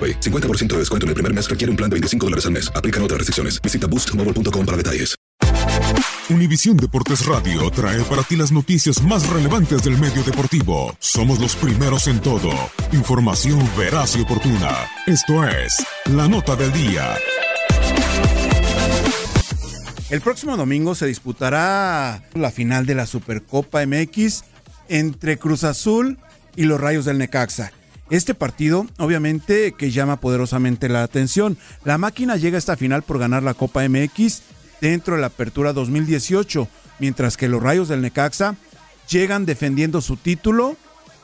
AroPay. 50% de descuento en el primer mes requiere un plan de 25 dólares al mes. Aplican otras restricciones. Visita boostmobile.com para detalles. Univisión Deportes Radio trae para ti las noticias más relevantes del medio deportivo. Somos los primeros en todo. Información veraz y oportuna. Esto es La Nota del Día. El próximo domingo se disputará la final de la Supercopa MX entre Cruz Azul y los Rayos del Necaxa. Este partido, obviamente, que llama poderosamente la atención. La máquina llega a esta final por ganar la Copa MX dentro de la Apertura 2018, mientras que los Rayos del Necaxa llegan defendiendo su título,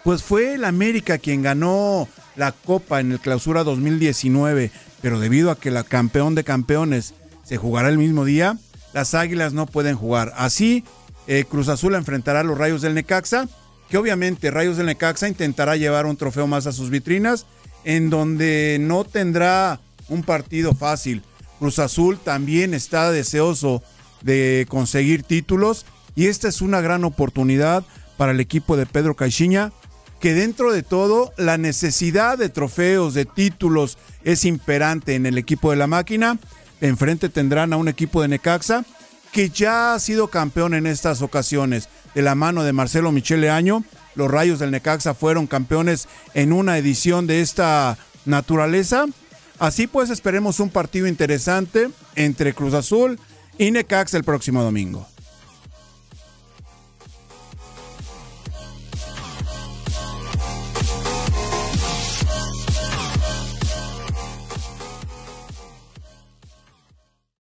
pues fue el América quien ganó la Copa en el Clausura 2019, pero debido a que la campeón de campeones se jugará el mismo día, las Águilas no pueden jugar. Así, eh, Cruz Azul enfrentará a los Rayos del Necaxa que obviamente Rayos del Necaxa intentará llevar un trofeo más a sus vitrinas, en donde no tendrá un partido fácil. Cruz Azul también está deseoso de conseguir títulos y esta es una gran oportunidad para el equipo de Pedro Caixinha, que dentro de todo la necesidad de trofeos, de títulos es imperante en el equipo de la máquina. Enfrente tendrán a un equipo de Necaxa que ya ha sido campeón en estas ocasiones de la mano de Marcelo Michele Año. Los Rayos del Necaxa fueron campeones en una edición de esta naturaleza. Así pues, esperemos un partido interesante entre Cruz Azul y Necaxa el próximo domingo.